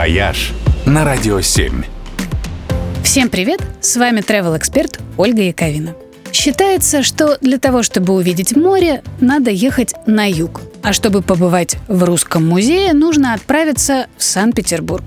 «Вояж» на Радио 7. Всем привет! С вами travel эксперт Ольга Яковина. Считается, что для того, чтобы увидеть море, надо ехать на юг. А чтобы побывать в Русском музее, нужно отправиться в Санкт-Петербург.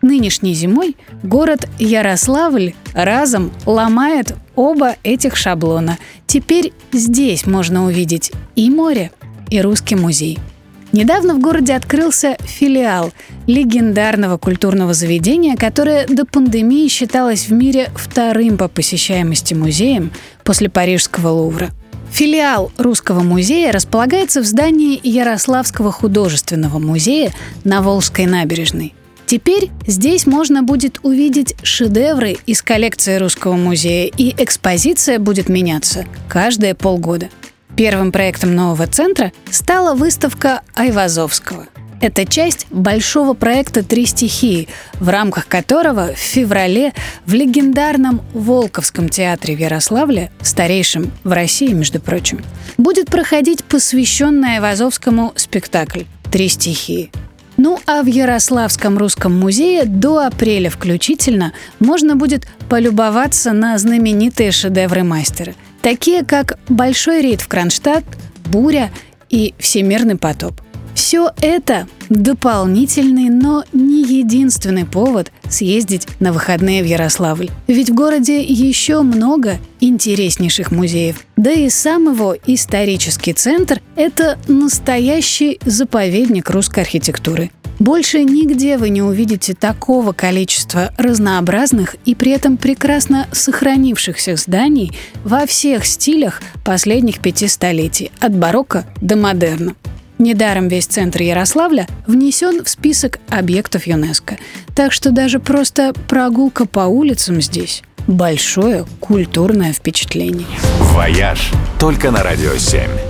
Нынешней зимой город Ярославль разом ломает оба этих шаблона. Теперь здесь можно увидеть и море, и Русский музей – Недавно в городе открылся филиал легендарного культурного заведения, которое до пандемии считалось в мире вторым по посещаемости музеем после Парижского Лувра. Филиал Русского музея располагается в здании Ярославского художественного музея на Волжской набережной. Теперь здесь можно будет увидеть шедевры из коллекции Русского музея, и экспозиция будет меняться каждые полгода – Первым проектом нового центра стала выставка Айвазовского. Это часть большого проекта «Три стихии», в рамках которого в феврале в легендарном Волковском театре в Ярославле, старейшем в России, между прочим, будет проходить посвященный Айвазовскому спектакль «Три стихии». Ну а в Ярославском русском музее до апреля включительно можно будет полюбоваться на знаменитые шедевры мастера – такие как «Большой рейд в Кронштадт», «Буря» и «Всемирный потоп». Все это дополнительный, но не единственный повод съездить на выходные в Ярославль. Ведь в городе еще много интереснейших музеев. Да и сам его исторический центр – это настоящий заповедник русской архитектуры. Больше нигде вы не увидите такого количества разнообразных и при этом прекрасно сохранившихся зданий во всех стилях последних пяти столетий, от барокко до модерна. Недаром весь центр Ярославля внесен в список объектов ЮНЕСКО. Так что даже просто прогулка по улицам здесь – большое культурное впечатление. «Вояж» только на «Радио 7».